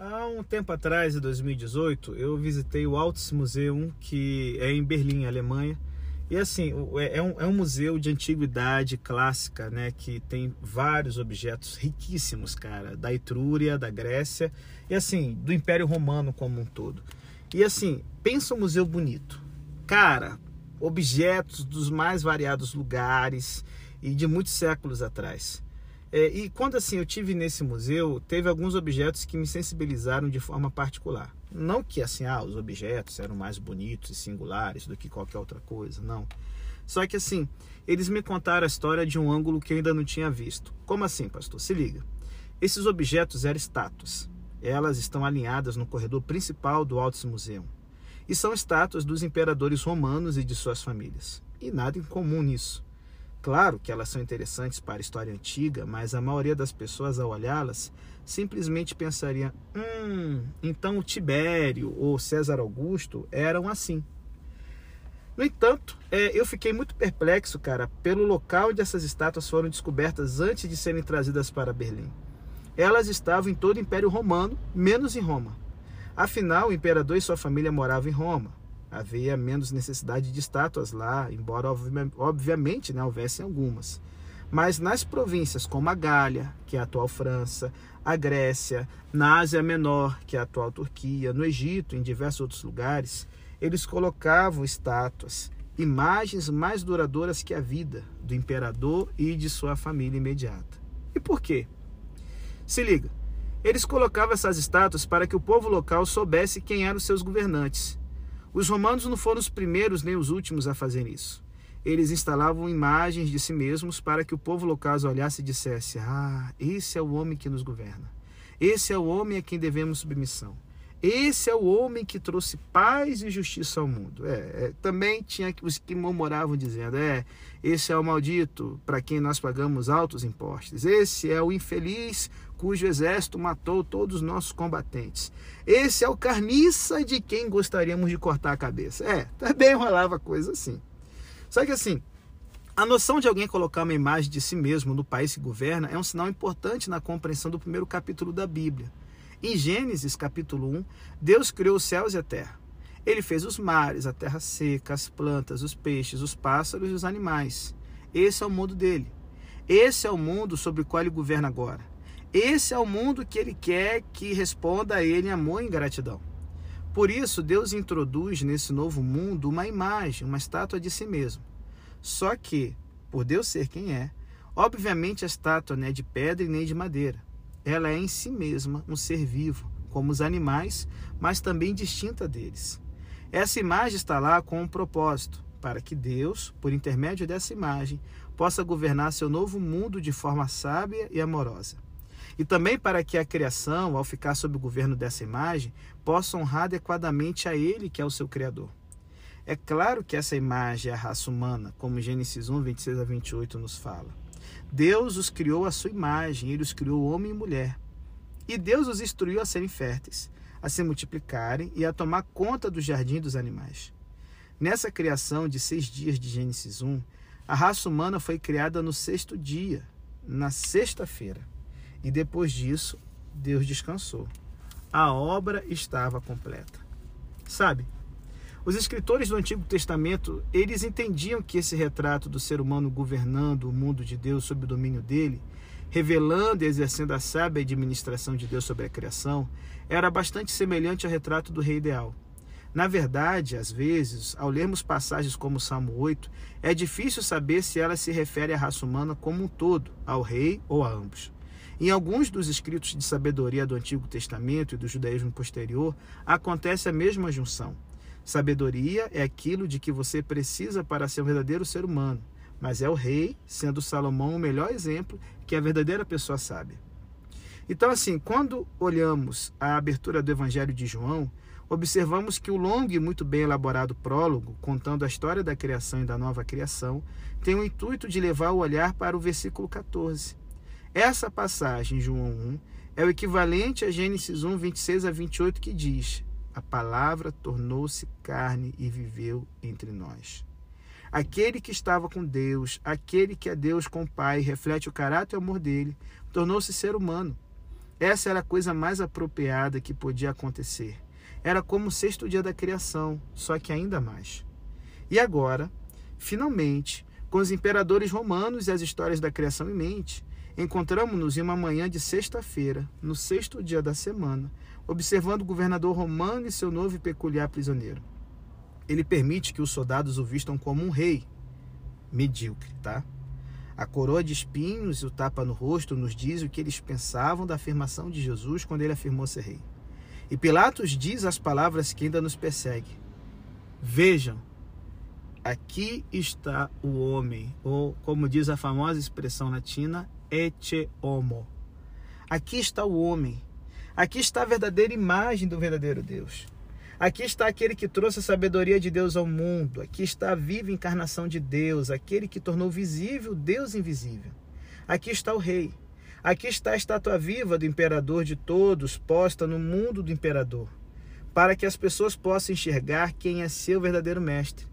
Há um tempo atrás, em 2018, eu visitei o Altes Museum, que é em Berlim, Alemanha. E assim, é, é um, é um museu de antiguidade clássica, né? Que tem vários objetos riquíssimos, cara, da Etrúria, da Grécia e assim, do Império Romano como um todo. E assim, pensa um museu bonito. Cara, objetos dos mais variados lugares e de muitos séculos atrás. É, e quando assim eu tive nesse museu, teve alguns objetos que me sensibilizaram de forma particular. Não que assim, ah, os objetos eram mais bonitos e singulares do que qualquer outra coisa, não. Só que assim, eles me contaram a história de um ângulo que eu ainda não tinha visto. Como assim, pastor? Se liga. Esses objetos eram estátuas. Elas estão alinhadas no corredor principal do Altos Museum. E são estátuas dos imperadores romanos e de suas famílias. E nada incomum nisso. Claro que elas são interessantes para a história antiga, mas a maioria das pessoas, ao olhá-las, simplesmente pensaria: hum, então Tibério ou César Augusto eram assim. No entanto, é, eu fiquei muito perplexo, cara, pelo local onde essas estátuas foram descobertas antes de serem trazidas para Berlim. Elas estavam em todo o Império Romano, menos em Roma. Afinal, o imperador e sua família moravam em Roma havia menos necessidade de estátuas lá, embora obviamente né, houvessem algumas. Mas nas províncias como a Gália, que é a atual França, a Grécia, na Ásia Menor, que é a atual Turquia, no Egito, em diversos outros lugares, eles colocavam estátuas, imagens mais duradouras que a vida do imperador e de sua família imediata. E por quê? Se liga, eles colocavam essas estátuas para que o povo local soubesse quem eram seus governantes os romanos não foram os primeiros nem os últimos a fazer isso. Eles instalavam imagens de si mesmos para que o povo local olhasse e dissesse: Ah, esse é o homem que nos governa. Esse é o homem a quem devemos submissão. Esse é o homem que trouxe paz e justiça ao mundo. É, é, também tinha os que murmuravam dizendo: é, esse é o maldito para quem nós pagamos altos impostos. Esse é o infeliz cujo exército matou todos os nossos combatentes. Esse é o carniça de quem gostaríamos de cortar a cabeça. É, também rolava coisa assim. Só que assim, a noção de alguém colocar uma imagem de si mesmo no país que governa é um sinal importante na compreensão do primeiro capítulo da Bíblia. Em Gênesis capítulo 1, Deus criou os céus e a terra. Ele fez os mares, a terra seca, as plantas, os peixes, os pássaros e os animais. Esse é o mundo dele. Esse é o mundo sobre o qual ele governa agora. Esse é o mundo que ele quer que responda a ele amor e gratidão. Por isso, Deus introduz nesse novo mundo uma imagem, uma estátua de si mesmo. Só que, por Deus ser quem é, obviamente a estátua não é de pedra e nem de madeira ela é em si mesma um ser vivo, como os animais, mas também distinta deles. Essa imagem está lá com um propósito, para que Deus, por intermédio dessa imagem, possa governar seu novo mundo de forma sábia e amorosa. E também para que a criação, ao ficar sob o governo dessa imagem, possa honrar adequadamente a Ele, que é o seu Criador. É claro que essa imagem é a raça humana, como Gênesis 1, 26 a 28 nos fala. Deus os criou à sua imagem, ele os criou homem e mulher. E Deus os instruiu a serem férteis, a se multiplicarem e a tomar conta do jardim dos animais. Nessa criação de seis dias de Gênesis 1, a raça humana foi criada no sexto dia, na sexta-feira. E depois disso, Deus descansou. A obra estava completa. Sabe, os escritores do Antigo Testamento, eles entendiam que esse retrato do ser humano governando o mundo de Deus sob o domínio dele, revelando e exercendo a sábia administração de Deus sobre a criação, era bastante semelhante ao retrato do rei ideal. Na verdade, às vezes, ao lermos passagens como o Salmo 8, é difícil saber se ela se refere à raça humana como um todo, ao rei ou a ambos. Em alguns dos escritos de sabedoria do Antigo Testamento e do judaísmo posterior, acontece a mesma junção. Sabedoria é aquilo de que você precisa para ser um verdadeiro ser humano, mas é o rei, sendo Salomão o melhor exemplo, que a verdadeira pessoa sábia. Então, assim, quando olhamos a abertura do Evangelho de João, observamos que o longo e muito bem elaborado prólogo, contando a história da criação e da nova criação, tem o intuito de levar o olhar para o versículo 14. Essa passagem, João 1, é o equivalente a Gênesis 1, 26 a 28, que diz: a palavra tornou-se carne e viveu entre nós. Aquele que estava com Deus, aquele que é Deus com o Pai, reflete o caráter e o amor dele, tornou-se ser humano. Essa era a coisa mais apropriada que podia acontecer. Era como o sexto dia da criação, só que ainda mais. E agora, finalmente, com os imperadores romanos e as histórias da criação em mente, encontramos-nos em uma manhã de sexta-feira, no sexto dia da semana, observando o governador romano e seu novo e peculiar prisioneiro. Ele permite que os soldados o vistam como um rei medíocre, tá? A coroa de espinhos e o tapa no rosto nos diz o que eles pensavam da afirmação de Jesus quando ele afirmou ser rei. E Pilatos diz as palavras que ainda nos perseguem. Vejam, aqui está o homem, ou como diz a famosa expressão latina, ete homo. Aqui está o homem. Aqui está a verdadeira imagem do verdadeiro Deus. Aqui está aquele que trouxe a sabedoria de Deus ao mundo. Aqui está a viva encarnação de Deus, aquele que tornou visível Deus invisível. Aqui está o Rei. Aqui está a estátua viva do imperador de todos, posta no mundo do imperador, para que as pessoas possam enxergar quem é seu verdadeiro mestre.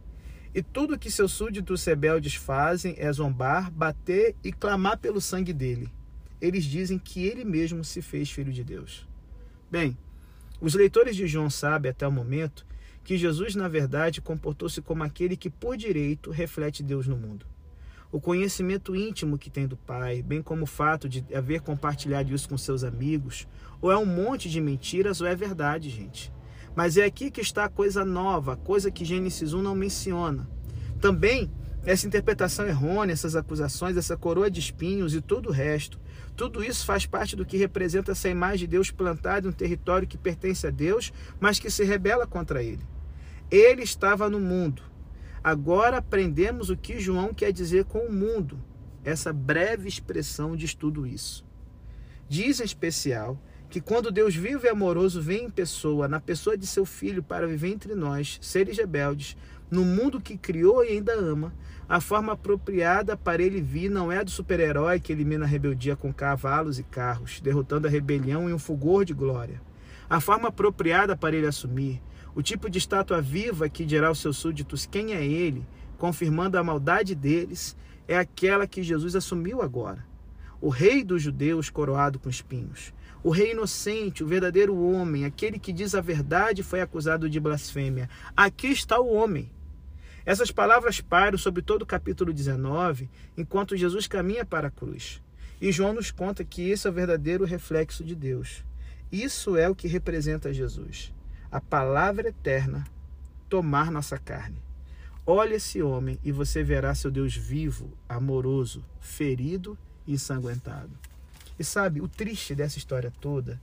E tudo que seus súditos rebeldes fazem é zombar, bater e clamar pelo sangue dele. Eles dizem que ele mesmo se fez filho de Deus. Bem, os leitores de João sabem até o momento que Jesus, na verdade, comportou-se como aquele que, por direito, reflete Deus no mundo. O conhecimento íntimo que tem do Pai, bem como o fato de haver compartilhado isso com seus amigos, ou é um monte de mentiras ou é verdade, gente. Mas é aqui que está a coisa nova, coisa que Gênesis 1 não menciona. Também essa interpretação errônea, essas acusações, essa coroa de espinhos e todo o resto, tudo isso faz parte do que representa essa imagem de Deus plantada em um território que pertence a Deus, mas que se rebela contra ele. Ele estava no mundo. Agora aprendemos o que João quer dizer com o mundo, essa breve expressão diz tudo isso. Diz em especial que quando Deus vivo e amoroso vem em pessoa, na pessoa de seu filho, para viver entre nós, seres rebeldes, no mundo que criou e ainda ama, a forma apropriada para ele vir não é a do super-herói que elimina a rebeldia com cavalos e carros, derrotando a rebelião em um fulgor de glória. A forma apropriada para ele assumir, o tipo de estátua viva que dirá aos seus súditos quem é ele, confirmando a maldade deles, é aquela que Jesus assumiu agora. O rei dos judeus coroado com espinhos. O rei inocente, o verdadeiro homem, aquele que diz a verdade foi acusado de blasfêmia. Aqui está o homem. Essas palavras pairam sobre todo o capítulo 19, enquanto Jesus caminha para a cruz. E João nos conta que esse é o verdadeiro reflexo de Deus. Isso é o que representa Jesus. A palavra eterna tomar nossa carne. Olhe esse homem e você verá seu Deus vivo, amoroso, ferido e ensanguentado. E sabe, o triste dessa história toda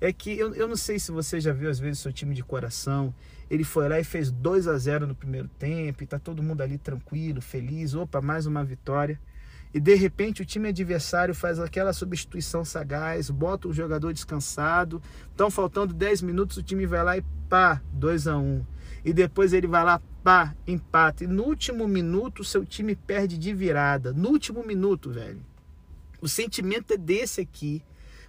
é que eu, eu não sei se você já viu às vezes seu time de coração ele foi lá e fez 2 a 0 no primeiro tempo, e tá todo mundo ali tranquilo, feliz, opa, mais uma vitória. E de repente o time adversário faz aquela substituição sagaz, bota o jogador descansado, estão faltando 10 minutos, o time vai lá e pá, 2 a 1. E depois ele vai lá, pá, empata. E no último minuto o seu time perde de virada. No último minuto, velho. O sentimento é desse aqui.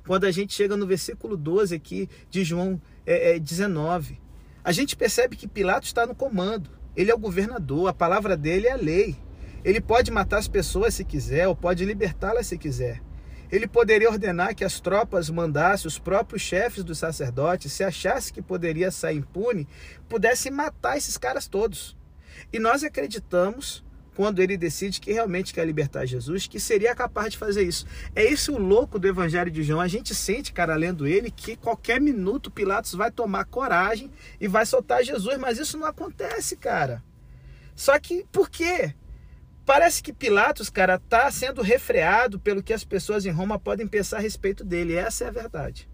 Quando a gente chega no versículo 12 aqui de João é, é, 19 a gente percebe que Pilatos está no comando. Ele é o governador, a palavra dele é a lei. Ele pode matar as pessoas se quiser, ou pode libertá-las se quiser. Ele poderia ordenar que as tropas mandassem os próprios chefes dos sacerdotes, se achasse que poderia sair impune, pudessem matar esses caras todos. E nós acreditamos quando ele decide que realmente quer libertar Jesus, que seria capaz de fazer isso. É isso o louco do Evangelho de João. A gente sente, cara, lendo ele, que qualquer minuto Pilatos vai tomar coragem e vai soltar Jesus, mas isso não acontece, cara. Só que por quê? Parece que Pilatos, cara, está sendo refreado pelo que as pessoas em Roma podem pensar a respeito dele. Essa é a verdade.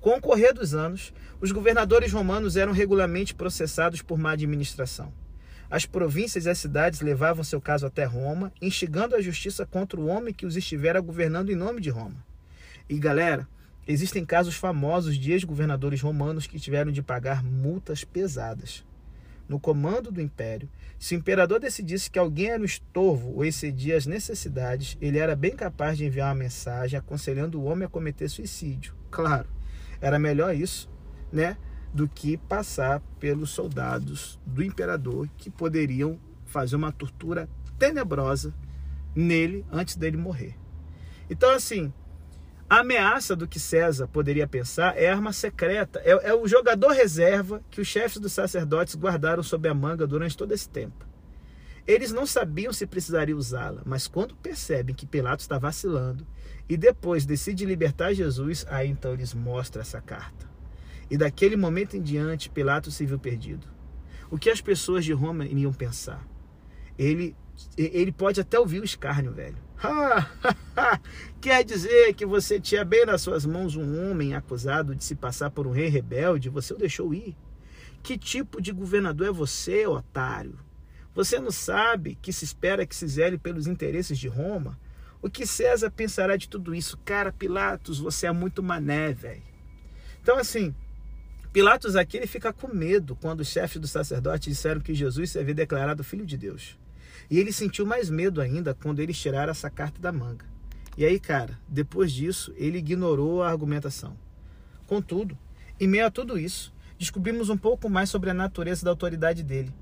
Com o correr dos anos, os governadores romanos eram regularmente processados por má administração. As províncias e as cidades levavam seu caso até Roma, instigando a justiça contra o homem que os estivera governando em nome de Roma. E galera, existem casos famosos de ex-governadores romanos que tiveram de pagar multas pesadas. No comando do império, se o imperador decidisse que alguém era um estorvo ou excedia as necessidades, ele era bem capaz de enviar uma mensagem aconselhando o homem a cometer suicídio. Claro, era melhor isso, né? Do que passar pelos soldados do imperador que poderiam fazer uma tortura tenebrosa nele antes dele morrer. Então, assim, A ameaça do que César poderia pensar é arma secreta, é, é o jogador reserva que os chefes dos sacerdotes guardaram sob a manga durante todo esse tempo. Eles não sabiam se precisariam usá-la, mas quando percebem que Pilatos está vacilando e depois decide libertar Jesus, aí então eles mostram essa carta. E daquele momento em diante, Pilatos se viu perdido. O que as pessoas de Roma iriam pensar? Ele, ele pode até ouvir o escárnio, velho. Quer dizer que você tinha bem nas suas mãos um homem acusado de se passar por um rei rebelde, você o deixou ir? Que tipo de governador é você, otário? Você não sabe que se espera que se zele pelos interesses de Roma? O que César pensará de tudo isso? Cara, Pilatos, você é muito mané, velho. Então, assim, Pilatos aqui ele fica com medo quando os chefes do sacerdote disseram que Jesus se havia declarado filho de Deus. E ele sentiu mais medo ainda quando eles tiraram essa carta da manga. E aí, cara, depois disso, ele ignorou a argumentação. Contudo, em meio a tudo isso, descobrimos um pouco mais sobre a natureza da autoridade dele.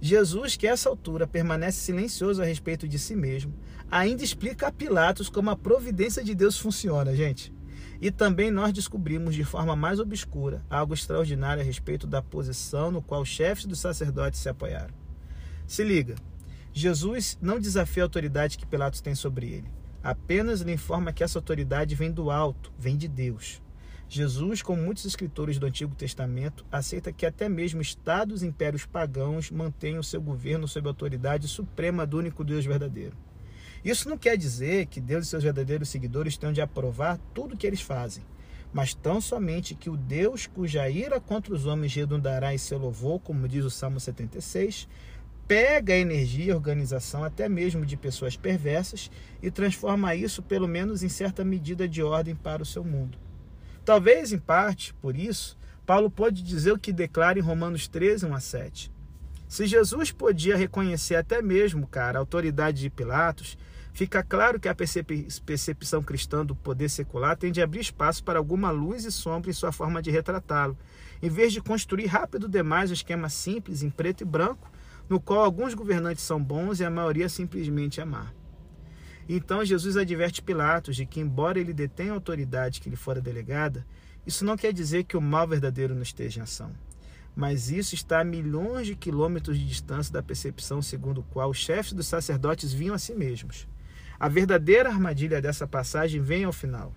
Jesus, que a essa altura permanece silencioso a respeito de si mesmo, ainda explica a Pilatos como a providência de Deus funciona, gente. E também nós descobrimos de forma mais obscura algo extraordinário a respeito da posição no qual os chefes dos sacerdotes se apoiaram. Se liga, Jesus não desafia a autoridade que Pilatos tem sobre ele, apenas lhe informa que essa autoridade vem do alto, vem de Deus. Jesus, como muitos escritores do Antigo Testamento, aceita que até mesmo estados e impérios pagãos mantenham seu governo sob a autoridade suprema do único Deus verdadeiro. Isso não quer dizer que Deus e seus verdadeiros seguidores tenham de aprovar tudo o que eles fazem, mas tão somente que o Deus cuja ira contra os homens redundará em seu louvor, como diz o Salmo 76, pega a energia e organização até mesmo de pessoas perversas e transforma isso, pelo menos em certa medida, de ordem para o seu mundo. Talvez, em parte, por isso, Paulo pode dizer o que declara em Romanos 13, 1 a 7. Se Jesus podia reconhecer até mesmo, cara, a autoridade de Pilatos, fica claro que a percepção cristã do poder secular tem de abrir espaço para alguma luz e sombra em sua forma de retratá-lo, em vez de construir rápido demais um esquema simples em preto e branco no qual alguns governantes são bons e a maioria simplesmente é má. Então Jesus adverte Pilatos de que, embora ele detenha a autoridade que lhe fora delegada, isso não quer dizer que o mal verdadeiro não esteja em ação. Mas isso está a milhões de quilômetros de distância da percepção segundo a qual os chefes dos sacerdotes viam a si mesmos. A verdadeira armadilha dessa passagem vem ao final.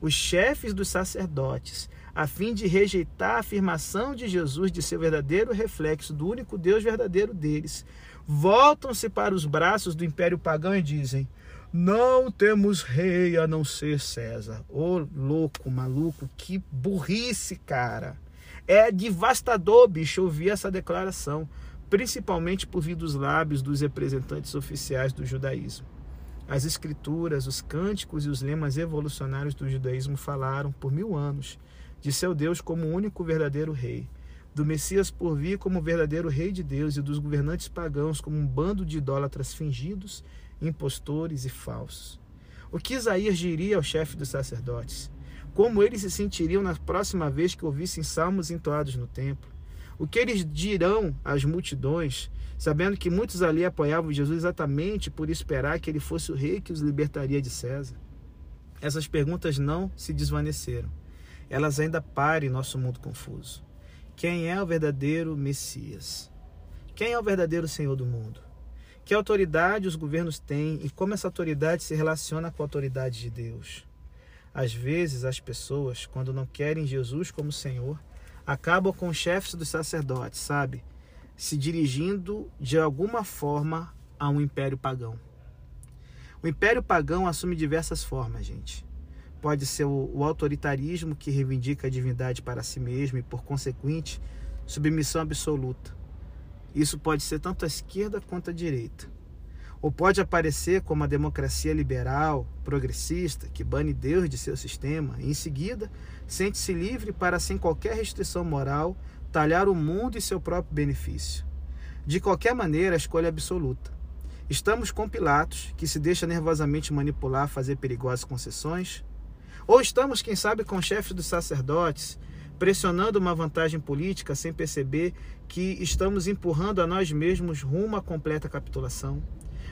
Os chefes dos sacerdotes a fim de rejeitar a afirmação de Jesus de ser verdadeiro reflexo do único Deus verdadeiro deles, voltam-se para os braços do império pagão e dizem: Não temos rei a não ser César. Ô oh, louco, maluco, que burrice, cara. É devastador, bicho, ouvir essa declaração, principalmente por vir dos lábios dos representantes oficiais do judaísmo. As escrituras, os cânticos e os lemas evolucionários do judaísmo falaram por mil anos de seu Deus como o único verdadeiro rei, do Messias por vir como verdadeiro rei de Deus e dos governantes pagãos como um bando de idólatras fingidos, impostores e falsos. O que Isaías diria ao chefe dos sacerdotes? Como eles se sentiriam na próxima vez que ouvissem salmos entoados no templo? O que eles dirão às multidões, sabendo que muitos ali apoiavam Jesus exatamente por esperar que ele fosse o rei que os libertaria de César? Essas perguntas não se desvaneceram elas ainda parem nosso mundo confuso. Quem é o verdadeiro Messias? Quem é o verdadeiro Senhor do mundo? Que autoridade os governos têm e como essa autoridade se relaciona com a autoridade de Deus? Às vezes, as pessoas, quando não querem Jesus como Senhor, acabam com os chefes dos sacerdotes, sabe? Se dirigindo de alguma forma a um império pagão. O império pagão assume diversas formas, gente. Pode ser o, o autoritarismo que reivindica a divindade para si mesmo e, por consequente, submissão absoluta. Isso pode ser tanto a esquerda quanto a direita. Ou pode aparecer como a democracia liberal, progressista, que bane Deus de seu sistema e, em seguida, sente-se livre para, sem qualquer restrição moral, talhar o mundo e seu próprio benefício. De qualquer maneira, a escolha é absoluta. Estamos com Pilatos, que se deixa nervosamente manipular fazer perigosas concessões, ou estamos, quem sabe, com chefes dos sacerdotes, pressionando uma vantagem política sem perceber que estamos empurrando a nós mesmos rumo à completa capitulação.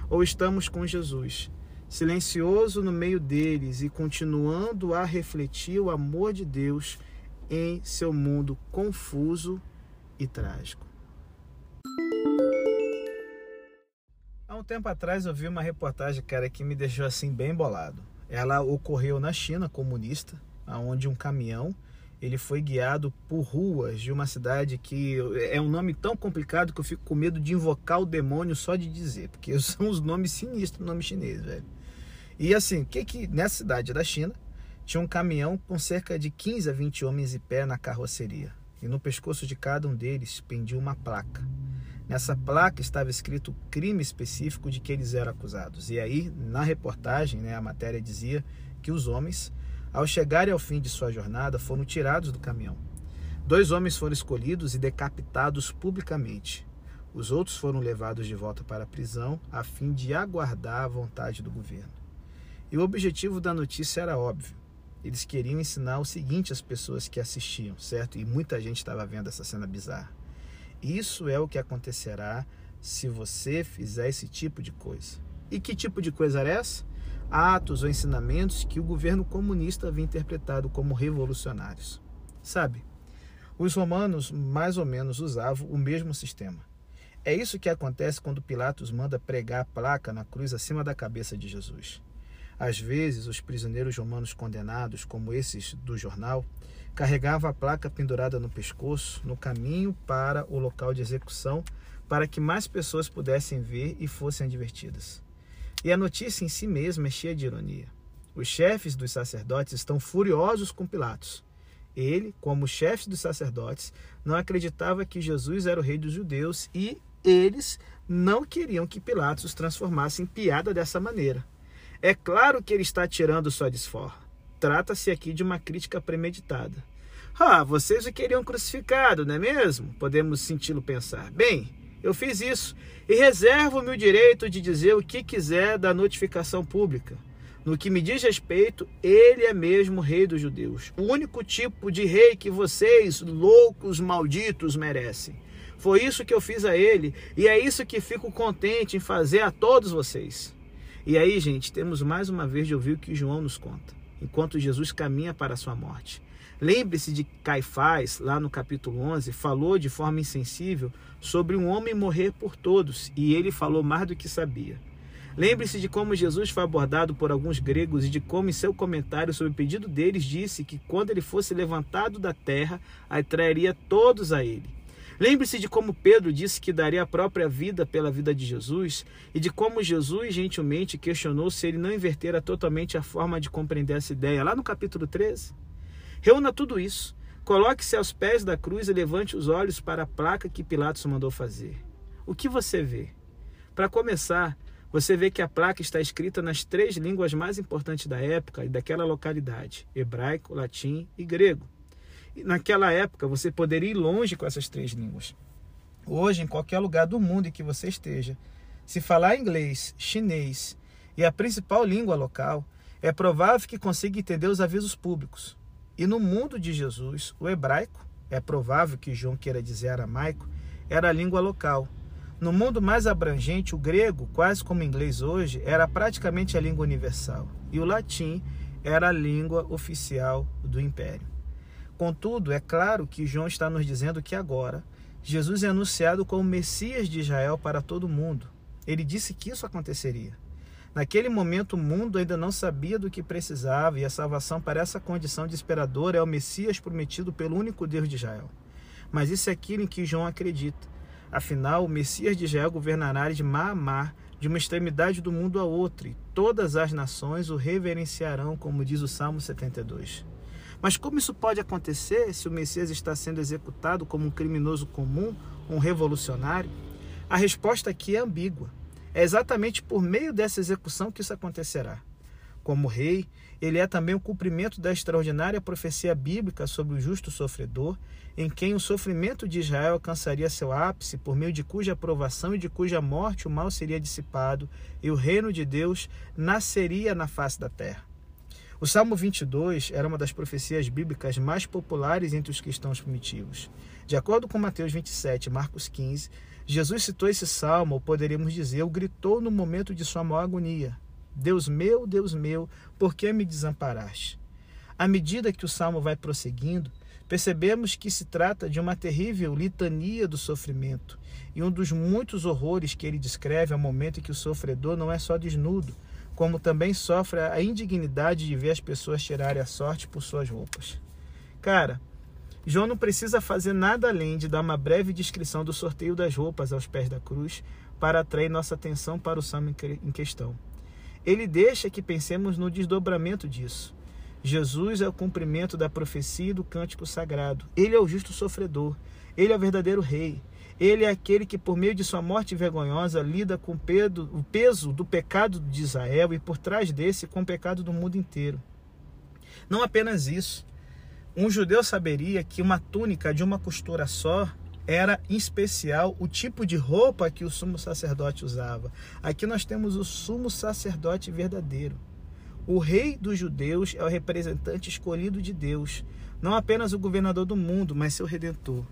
Ou estamos com Jesus, silencioso no meio deles e continuando a refletir o amor de Deus em seu mundo confuso e trágico. Há um tempo atrás eu vi uma reportagem, cara, que me deixou assim bem bolado. Ela ocorreu na China comunista, onde um caminhão ele foi guiado por ruas de uma cidade que é um nome tão complicado que eu fico com medo de invocar o demônio só de dizer, porque são os nomes sinistros, nome chinês, velho. E assim, que que nessa cidade da China tinha um caminhão com cerca de 15 a 20 homens em pé na carroceria, e no pescoço de cada um deles pendia uma placa. Nessa placa estava escrito o crime específico de que eles eram acusados. E aí, na reportagem, né, a matéria dizia que os homens ao chegarem ao fim de sua jornada, foram tirados do caminhão. Dois homens foram escolhidos e decapitados publicamente. Os outros foram levados de volta para a prisão a fim de aguardar a vontade do governo. E o objetivo da notícia era óbvio. Eles queriam ensinar o seguinte às pessoas que assistiam, certo? E muita gente estava vendo essa cena bizarra. Isso é o que acontecerá se você fizer esse tipo de coisa. E que tipo de coisa era essa? atos ou ensinamentos que o governo comunista havia interpretado como revolucionários. Sabe, os romanos mais ou menos usavam o mesmo sistema. É isso que acontece quando Pilatos manda pregar a placa na cruz acima da cabeça de Jesus. Às vezes, os prisioneiros romanos condenados, como esses do jornal, carregavam a placa pendurada no pescoço no caminho para o local de execução para que mais pessoas pudessem ver e fossem advertidas. E a notícia em si mesma é cheia de ironia. Os chefes dos sacerdotes estão furiosos com Pilatos. Ele, como chefe dos sacerdotes, não acreditava que Jesus era o rei dos judeus e eles não queriam que Pilatos os transformasse em piada dessa maneira. É claro que ele está tirando sua desforra. Trata-se aqui de uma crítica premeditada. Ah, vocês o queriam crucificado, não é mesmo? Podemos senti-lo pensar. Bem, eu fiz isso e reservo-me o direito de dizer o que quiser da notificação pública. No que me diz respeito, ele é mesmo rei dos judeus. O único tipo de rei que vocês, loucos malditos, merecem. Foi isso que eu fiz a ele e é isso que fico contente em fazer a todos vocês. E aí, gente, temos mais uma vez de ouvir o que João nos conta, enquanto Jesus caminha para a sua morte. Lembre-se de Caifás, lá no capítulo 11, falou de forma insensível sobre um homem morrer por todos, e ele falou mais do que sabia. Lembre-se de como Jesus foi abordado por alguns gregos e de como, em seu comentário sobre o pedido deles, disse que quando ele fosse levantado da terra, atrairia todos a ele. Lembre-se de como Pedro disse que daria a própria vida pela vida de Jesus e de como Jesus gentilmente questionou se ele não invertera totalmente a forma de compreender essa ideia, lá no capítulo 13. Reúna tudo isso, coloque-se aos pés da cruz e levante os olhos para a placa que Pilatos mandou fazer. O que você vê? Para começar, você vê que a placa está escrita nas três línguas mais importantes da época e daquela localidade: hebraico, latim e grego. Naquela época você poderia ir longe com essas três línguas. Hoje, em qualquer lugar do mundo em que você esteja, se falar inglês, chinês e a principal língua local, é provável que consiga entender os avisos públicos. E no mundo de Jesus, o hebraico, é provável que João queira dizer aramaico, era a língua local. No mundo mais abrangente, o grego, quase como o inglês hoje, era praticamente a língua universal. E o latim era a língua oficial do império. Contudo, é claro que João está nos dizendo que agora Jesus é anunciado como Messias de Israel para todo o mundo. Ele disse que isso aconteceria. Naquele momento, o mundo ainda não sabia do que precisava e a salvação para essa condição desesperadora é o Messias prometido pelo único Deus de Israel. Mas isso é aquilo em que João acredita. Afinal, o Messias de Israel governará de mar a mar, de uma extremidade do mundo a outra, e todas as nações o reverenciarão, como diz o Salmo 72. Mas como isso pode acontecer se o Messias está sendo executado como um criminoso comum, um revolucionário? A resposta aqui é ambígua. É exatamente por meio dessa execução que isso acontecerá. Como rei, ele é também o cumprimento da extraordinária profecia bíblica sobre o justo sofredor, em quem o sofrimento de Israel alcançaria seu ápice, por meio de cuja aprovação e de cuja morte o mal seria dissipado e o reino de Deus nasceria na face da terra. O Salmo 22 era uma das profecias bíblicas mais populares entre os cristãos primitivos. De acordo com Mateus 27 e Marcos 15, Jesus citou esse salmo, ou poderíamos dizer, o gritou no momento de sua maior agonia: Deus meu, Deus meu, por que me desamparaste? À medida que o salmo vai prosseguindo, percebemos que se trata de uma terrível litania do sofrimento e um dos muitos horrores que ele descreve ao momento em que o sofredor não é só desnudo, como também sofre a indignidade de ver as pessoas tirarem a sorte por suas roupas. Cara, João não precisa fazer nada além de dar uma breve descrição do sorteio das roupas aos pés da cruz para atrair nossa atenção para o salmo em questão. Ele deixa que pensemos no desdobramento disso. Jesus é o cumprimento da profecia e do cântico sagrado. Ele é o justo sofredor. Ele é o verdadeiro rei. Ele é aquele que, por meio de sua morte vergonhosa, lida com o peso do pecado de Israel e, por trás desse, com o pecado do mundo inteiro. Não apenas isso. Um judeu saberia que uma túnica de uma costura só era em especial o tipo de roupa que o sumo sacerdote usava. Aqui nós temos o sumo sacerdote verdadeiro. O rei dos judeus é o representante escolhido de Deus, não apenas o governador do mundo, mas seu redentor.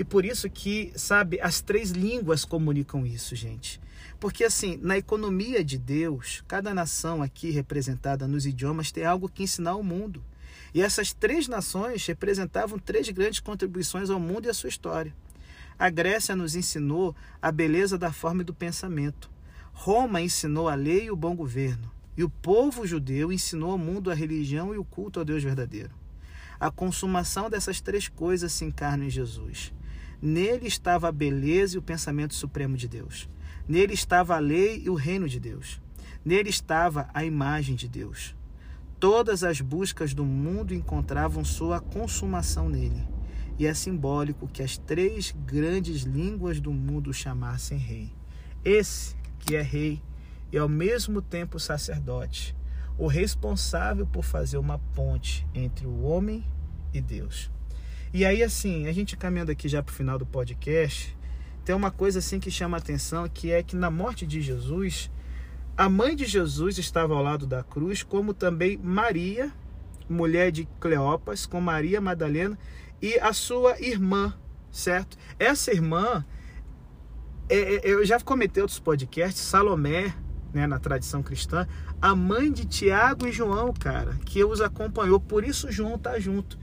E por isso que, sabe, as três línguas comunicam isso, gente. Porque assim, na economia de Deus, cada nação aqui representada nos idiomas tem algo que ensinar ao mundo. E essas três nações representavam três grandes contribuições ao mundo e à sua história. A Grécia nos ensinou a beleza da forma e do pensamento. Roma ensinou a lei e o bom governo. E o povo judeu ensinou ao mundo a religião e o culto ao Deus verdadeiro. A consumação dessas três coisas se encarna em Jesus. Nele estava a beleza e o pensamento supremo de Deus. Nele estava a lei e o reino de Deus. Nele estava a imagem de Deus. Todas as buscas do mundo encontravam sua consumação nele. E é simbólico que as três grandes línguas do mundo chamassem rei. Esse que é rei e ao mesmo tempo sacerdote, o responsável por fazer uma ponte entre o homem e Deus. E aí, assim, a gente caminhando aqui já para o final do podcast, tem uma coisa assim que chama a atenção, que é que na morte de Jesus, a mãe de Jesus estava ao lado da cruz, como também Maria, mulher de Cleopas, com Maria Madalena e a sua irmã, certo? Essa irmã, é, é, eu já comentei outros podcasts, Salomé, né, na tradição cristã, a mãe de Tiago e João, cara, que os acompanhou. Por isso João tá junto.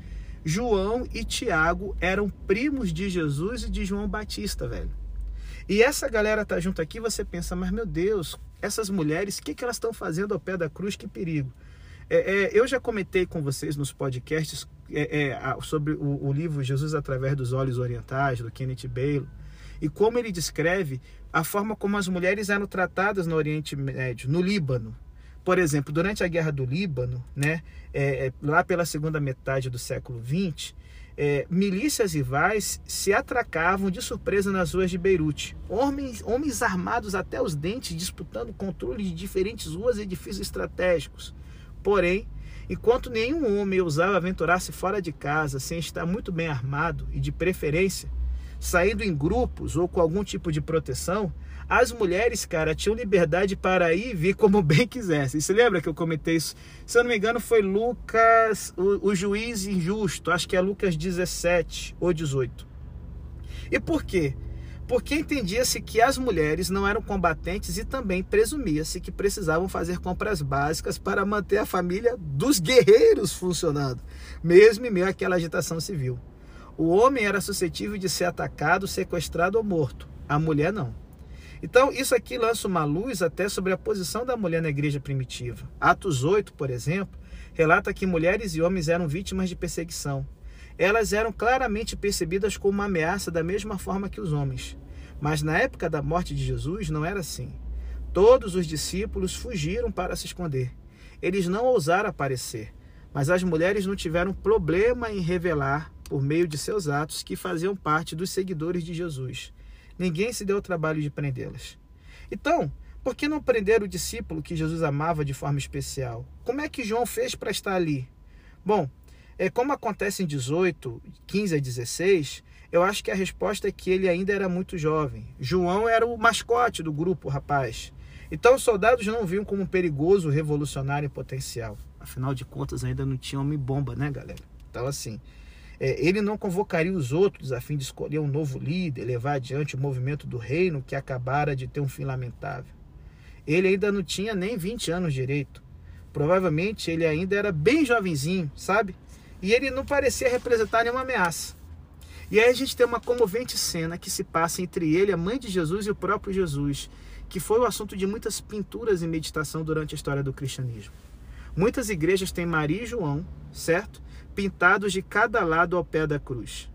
João e Tiago eram primos de Jesus e de João Batista, velho. E essa galera tá junto aqui, você pensa, mas meu Deus, essas mulheres, o que, que elas estão fazendo ao pé da cruz? Que perigo. É, é, eu já comentei com vocês nos podcasts é, é sobre o, o livro Jesus através dos olhos orientais, do Kenneth Bailey e como ele descreve a forma como as mulheres eram tratadas no Oriente Médio, no Líbano. Por exemplo, durante a Guerra do Líbano, né, é, é lá pela segunda metade do século XX, é, milícias rivais se atracavam de surpresa nas ruas de Beirute. Homens, homens armados até os dentes disputando controle de diferentes ruas e edifícios estratégicos. Porém, enquanto nenhum homem ousava aventurar-se fora de casa sem estar muito bem armado e de preferência saindo em grupos ou com algum tipo de proteção, as mulheres, cara, tinham liberdade para ir e vir como bem quisessem. Você lembra que eu comentei isso? Se eu não me engano, foi Lucas, o, o juiz injusto, acho que é Lucas 17 ou 18. E por quê? Porque entendia-se que as mulheres não eram combatentes e também presumia-se que precisavam fazer compras básicas para manter a família dos guerreiros funcionando, mesmo em meio àquela agitação civil. O homem era suscetível de ser atacado, sequestrado ou morto. A mulher não. Então, isso aqui lança uma luz até sobre a posição da mulher na igreja primitiva. Atos 8, por exemplo, relata que mulheres e homens eram vítimas de perseguição. Elas eram claramente percebidas como uma ameaça da mesma forma que os homens. Mas na época da morte de Jesus não era assim. Todos os discípulos fugiram para se esconder. Eles não ousaram aparecer, mas as mulheres não tiveram problema em revelar por meio de seus atos que faziam parte dos seguidores de Jesus. Ninguém se deu o trabalho de prendê-las. Então, por que não prender o discípulo que Jesus amava de forma especial? Como é que João fez para estar ali? Bom, é, como acontece em 18, 15 a 16, eu acho que a resposta é que ele ainda era muito jovem. João era o mascote do grupo, rapaz. Então os soldados não viam como um perigoso revolucionário potencial. Afinal de contas, ainda não tinha homem-bomba, né, galera? Então, assim, é, ele não convocaria os outros a fim de escolher um novo líder, levar adiante o movimento do reino que acabara de ter um fim lamentável. Ele ainda não tinha nem 20 anos direito. Provavelmente ele ainda era bem jovenzinho, sabe? E ele não parecia representar nenhuma ameaça. E aí a gente tem uma comovente cena que se passa entre ele, a mãe de Jesus e o próprio Jesus, que foi o assunto de muitas pinturas e meditação durante a história do cristianismo. Muitas igrejas têm Maria e João, certo? Pintados de cada lado ao pé da cruz.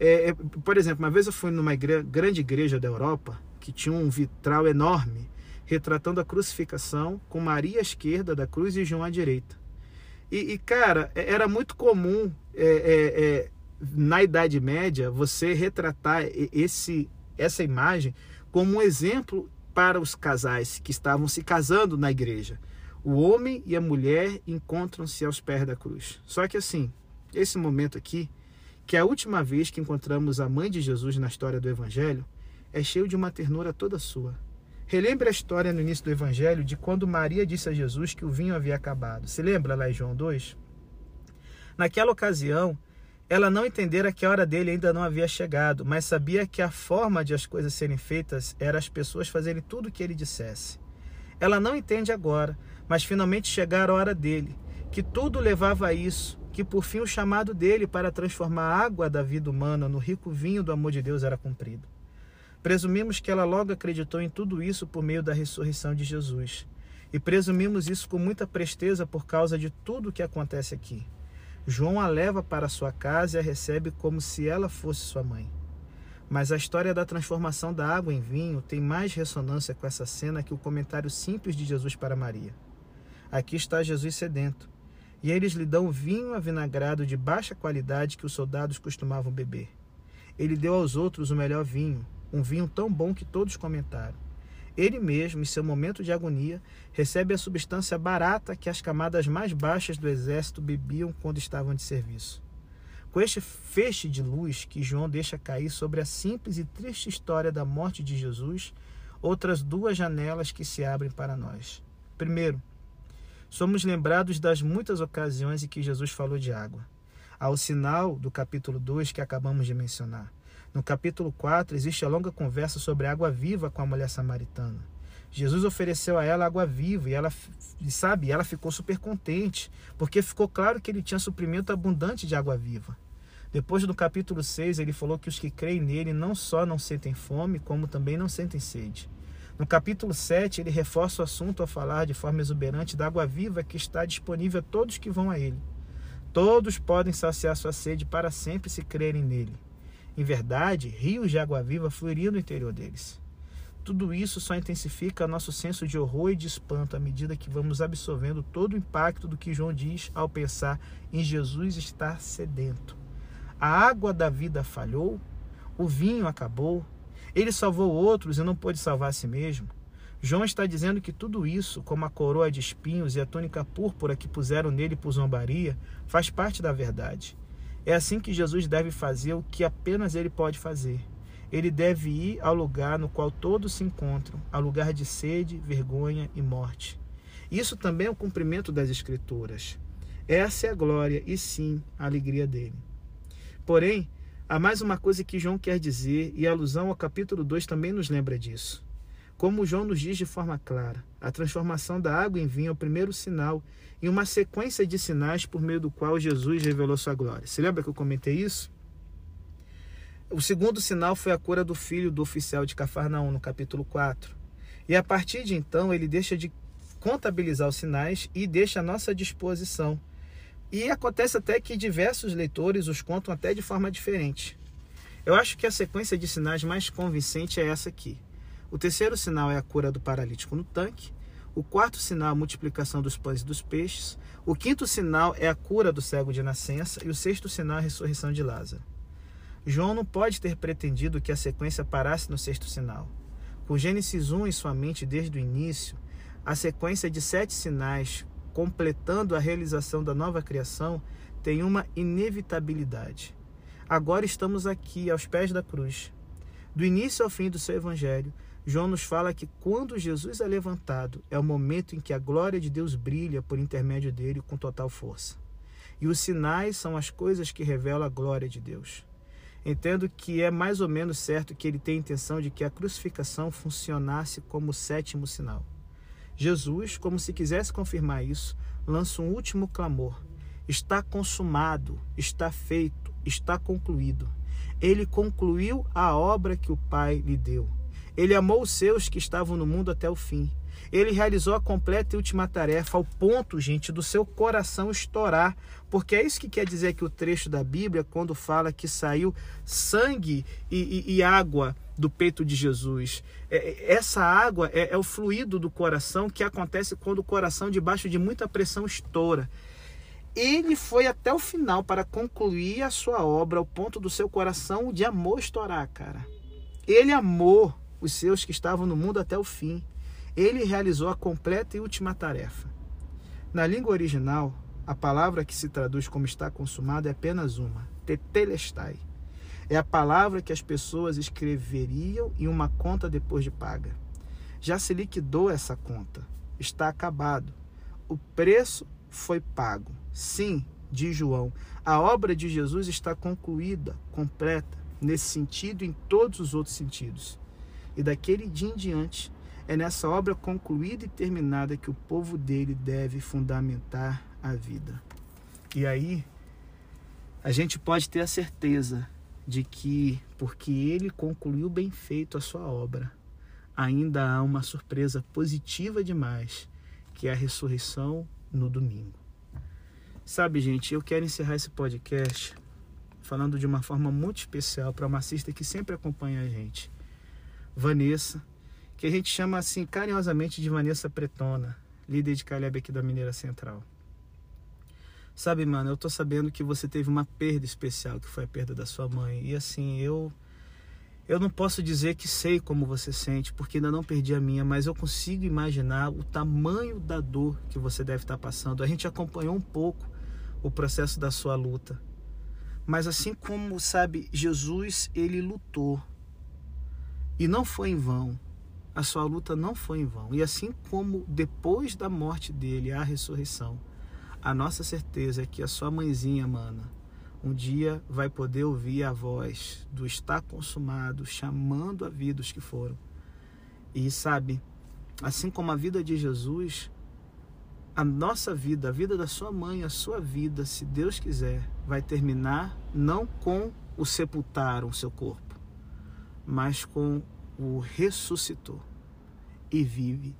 É, é, por exemplo, uma vez eu fui numa grande igreja da Europa que tinha um vitral enorme retratando a crucificação com Maria à esquerda da cruz e João à direita. E, e cara, é, era muito comum é, é, é, na Idade Média você retratar esse, essa imagem como um exemplo para os casais que estavam se casando na igreja. O homem e a mulher encontram-se aos pés da cruz. Só que assim, esse momento aqui, que é a última vez que encontramos a mãe de Jesus na história do Evangelho, é cheio de uma ternura toda sua. Relembre a história no início do Evangelho de quando Maria disse a Jesus que o vinho havia acabado. Se lembra lá em João 2? Naquela ocasião, ela não entendera que a hora dele ainda não havia chegado, mas sabia que a forma de as coisas serem feitas era as pessoas fazerem tudo o que ele dissesse. Ela não entende agora, mas finalmente chegara a hora dele, que tudo levava a isso, que por fim o chamado dele para transformar a água da vida humana no rico vinho do amor de Deus era cumprido. Presumimos que ela logo acreditou em tudo isso por meio da ressurreição de Jesus. E presumimos isso com muita presteza por causa de tudo o que acontece aqui. João a leva para sua casa e a recebe como se ela fosse sua mãe. Mas a história da transformação da água em vinho tem mais ressonância com essa cena que o comentário simples de Jesus para Maria. Aqui está Jesus sedento, e eles lhe dão vinho avinagrado de baixa qualidade que os soldados costumavam beber. Ele deu aos outros o melhor vinho, um vinho tão bom que todos comentaram. Ele mesmo, em seu momento de agonia, recebe a substância barata que as camadas mais baixas do exército bebiam quando estavam de serviço. Com este feixe de luz que João deixa cair sobre a simples e triste história da morte de Jesus, outras duas janelas que se abrem para nós. Primeiro, somos lembrados das muitas ocasiões em que Jesus falou de água, ao sinal do capítulo 2 que acabamos de mencionar. No capítulo 4, existe a longa conversa sobre água viva com a mulher samaritana. Jesus ofereceu a ela água viva e ela, sabe, ela ficou super contente, porque ficou claro que ele tinha suprimento abundante de água viva. Depois do capítulo 6, ele falou que os que creem nele não só não sentem fome, como também não sentem sede. No capítulo 7, ele reforça o assunto ao falar de forma exuberante da água viva que está disponível a todos que vão a ele. Todos podem saciar sua sede para sempre se crerem nele. Em verdade, rios de água viva fluiriam no interior deles. Tudo isso só intensifica nosso senso de horror e de espanto à medida que vamos absorvendo todo o impacto do que João diz ao pensar em Jesus estar sedento. A água da vida falhou, o vinho acabou, ele salvou outros e não pôde salvar a si mesmo. João está dizendo que tudo isso, como a coroa de espinhos e a túnica púrpura que puseram nele por zombaria, faz parte da verdade. É assim que Jesus deve fazer o que apenas ele pode fazer. Ele deve ir ao lugar no qual todos se encontram, ao lugar de sede, vergonha e morte. Isso também é o cumprimento das Escrituras. Essa é a glória e sim a alegria dele. Porém, há mais uma coisa que João quer dizer, e a alusão ao capítulo 2 também nos lembra disso. Como João nos diz de forma clara, a transformação da água em vinho é o primeiro sinal em uma sequência de sinais por meio do qual Jesus revelou sua glória. Se lembra que eu comentei isso? O segundo sinal foi a cura do filho do oficial de Cafarnaum, no capítulo 4. E a partir de então, ele deixa de contabilizar os sinais e deixa à nossa disposição. E acontece até que diversos leitores os contam até de forma diferente. Eu acho que a sequência de sinais mais convincente é essa aqui. O terceiro sinal é a cura do paralítico no tanque. O quarto sinal é a multiplicação dos pães e dos peixes. O quinto sinal é a cura do cego de nascença. E o sexto sinal é a ressurreição de Lázaro. João não pode ter pretendido que a sequência parasse no sexto sinal. Com Gênesis 1 em sua mente desde o início, a sequência de sete sinais completando a realização da nova criação tem uma inevitabilidade. Agora estamos aqui aos pés da cruz. Do início ao fim do seu evangelho, João nos fala que quando Jesus é levantado, é o momento em que a glória de Deus brilha por intermédio dele com total força. E os sinais são as coisas que revelam a glória de Deus. Entendo que é mais ou menos certo que ele tem a intenção de que a crucificação funcionasse como o sétimo sinal. Jesus, como se quisesse confirmar isso, lança um último clamor: Está consumado, está feito, está concluído. Ele concluiu a obra que o Pai lhe deu. Ele amou os seus que estavam no mundo até o fim. Ele realizou a completa e última tarefa ao ponto, gente, do seu coração estourar. Porque é isso que quer dizer que o trecho da Bíblia, quando fala que saiu sangue e, e, e água do peito de Jesus. É, é, essa água é, é o fluido do coração que acontece quando o coração, debaixo de muita pressão, estoura. Ele foi até o final para concluir a sua obra, ao ponto do seu coração de amor estourar, cara. Ele amou os seus que estavam no mundo até o fim. Ele realizou a completa e última tarefa. Na língua original, a palavra que se traduz como está consumado é apenas uma: tetelestai. É a palavra que as pessoas escreveriam em uma conta depois de paga. Já se liquidou essa conta. Está acabado. O preço foi pago. Sim, diz João, a obra de Jesus está concluída, completa, nesse sentido e em todos os outros sentidos. E daquele dia em diante, é nessa obra concluída e terminada que o povo dele deve fundamentar a vida. E aí, a gente pode ter a certeza de que, porque ele concluiu bem feito a sua obra, ainda há uma surpresa positiva demais, que é a ressurreição no domingo. Sabe, gente, eu quero encerrar esse podcast falando de uma forma muito especial para uma assista que sempre acompanha a gente, Vanessa, que a gente chama assim carinhosamente de Vanessa Pretona, líder de Caleb aqui da Mineira Central. Sabe, mano, eu tô sabendo que você teve uma perda especial, que foi a perda da sua mãe. E assim, eu eu não posso dizer que sei como você sente, porque ainda não perdi a minha, mas eu consigo imaginar o tamanho da dor que você deve estar passando. A gente acompanhou um pouco o processo da sua luta. Mas assim como, sabe, Jesus, ele lutou. E não foi em vão. A sua luta não foi em vão. E assim como depois da morte dele, a ressurreição, a nossa certeza é que a sua mãezinha, mana, um dia vai poder ouvir a voz do está consumado, chamando a vida os que foram. E sabe, assim como a vida de Jesus, a nossa vida, a vida da sua mãe, a sua vida, se Deus quiser, vai terminar não com o sepultar o seu corpo, mas com o ressuscitou e vive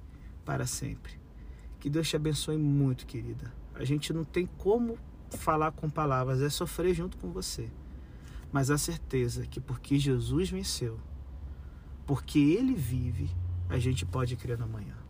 para sempre. Que Deus te abençoe muito, querida. A gente não tem como falar com palavras, é sofrer junto com você. Mas a certeza que porque Jesus venceu, porque Ele vive, a gente pode crer no amanhã.